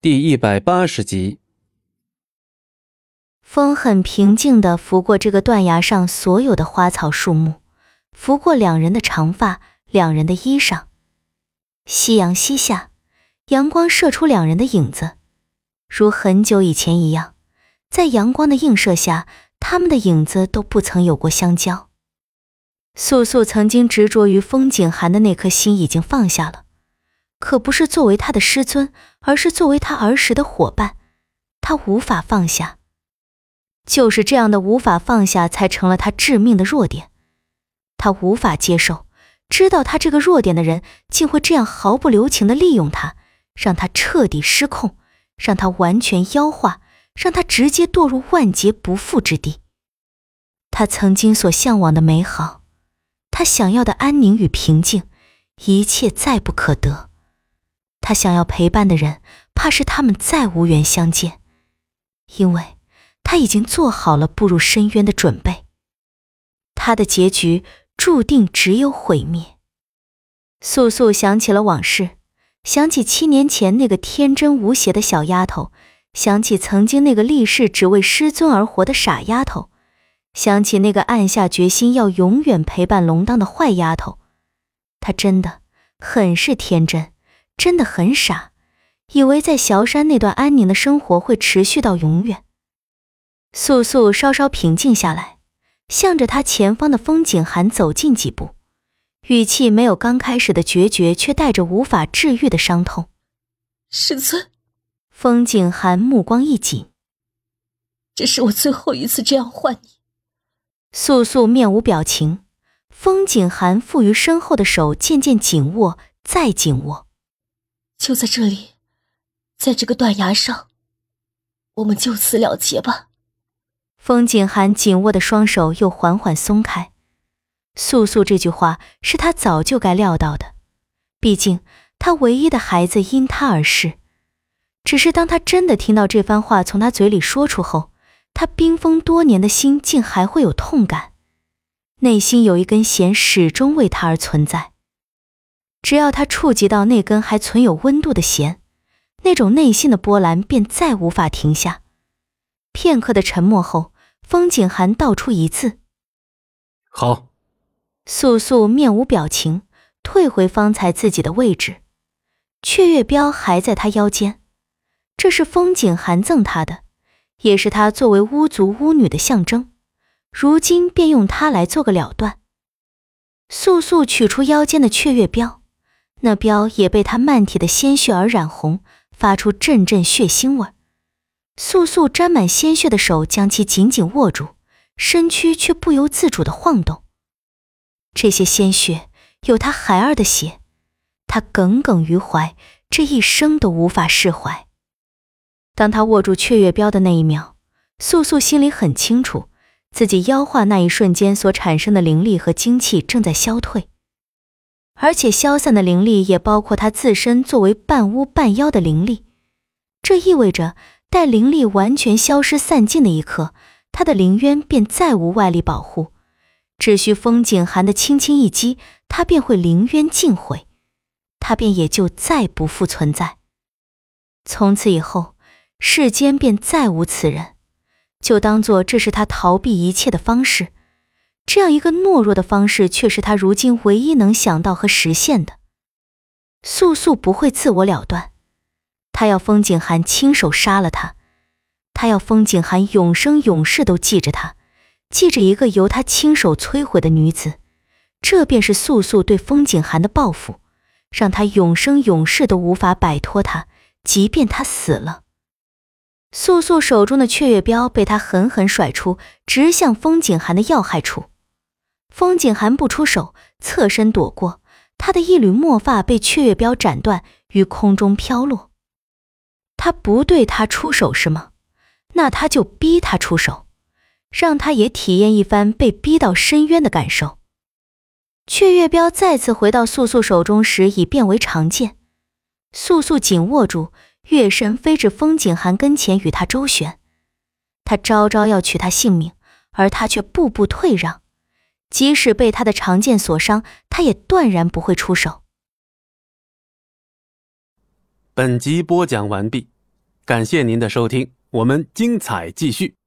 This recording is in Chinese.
第一百八十集。风很平静地拂过这个断崖上所有的花草树木，拂过两人的长发，两人的衣裳。夕阳西下，阳光射出两人的影子，如很久以前一样，在阳光的映射下，他们的影子都不曾有过相交。素素曾经执着于风景寒的那颗心已经放下了。可不是作为他的师尊，而是作为他儿时的伙伴，他无法放下。就是这样的无法放下，才成了他致命的弱点。他无法接受，知道他这个弱点的人，竟会这样毫不留情的利用他，让他彻底失控，让他完全妖化，让他直接堕入万劫不复之地。他曾经所向往的美好，他想要的安宁与平静，一切再不可得。他想要陪伴的人，怕是他们再无缘相见，因为他已经做好了步入深渊的准备。他的结局注定只有毁灭。素素想起了往事，想起七年前那个天真无邪的小丫头，想起曾经那个立誓只为师尊而活的傻丫头，想起那个暗下决心要永远陪伴龙当的坏丫头。她真的很是天真。真的很傻，以为在萧山那段安宁的生活会持续到永远。素素稍稍平静下来，向着他前方的风景寒走近几步，语气没有刚开始的决绝，却带着无法治愈的伤痛。师尊，风景寒目光一紧，这是我最后一次这样唤你。素素面无表情，风景寒负于身后的手渐渐紧握，再紧握。就在这里，在这个断崖上，我们就此了结吧。风景寒紧握的双手又缓缓松开。素素这句话是他早就该料到的，毕竟他唯一的孩子因他而逝。只是当他真的听到这番话从他嘴里说出后，他冰封多年的心竟还会有痛感，内心有一根弦始终为他而存在。只要他触及到那根还存有温度的弦，那种内心的波澜便再无法停下。片刻的沉默后，风景寒道出一字：“好。”素素面无表情，退回方才自己的位置。雀月标还在他腰间，这是风景寒赠他的，也是他作为巫族巫女的象征。如今便用它来做个了断。素素取出腰间的雀月标。那标也被他漫体的鲜血而染红，发出阵阵血腥味。素素沾满鲜血的手将其紧紧握住，身躯却不由自主的晃动。这些鲜血有他孩儿的血，他耿耿于怀，这一生都无法释怀。当他握住雀月标的那一秒，素素心里很清楚，自己妖化那一瞬间所产生的灵力和精气正在消退。而且消散的灵力也包括他自身作为半巫半妖的灵力，这意味着待灵力完全消失散尽的一刻，他的灵渊便再无外力保护，只需风景寒的轻轻一击，他便会灵渊尽毁，他便也就再不复存在。从此以后，世间便再无此人，就当做这是他逃避一切的方式。这样一个懦弱的方式，却是他如今唯一能想到和实现的。素素不会自我了断，他要风景寒亲手杀了他，他要风景寒永生永世都记着他，记着一个由他亲手摧毁的女子。这便是素素对风景寒的报复，让他永生永世都无法摆脱他，即便他死了。素素手中的雀月镖被他狠狠甩出，直向风景寒的要害处。风景寒不出手，侧身躲过，他的一缕墨发被雀月镖斩断，于空中飘落。他不对他出手是吗？那他就逼他出手，让他也体验一番被逼到深渊的感受。雀月镖再次回到素素手中时，已变为长剑。素素紧握住，跃身飞至风景寒跟前，与他周旋。他招招要取他性命，而他却步步退让。即使被他的长剑所伤，他也断然不会出手。本集播讲完毕。感谢您的收听，我们精彩继续。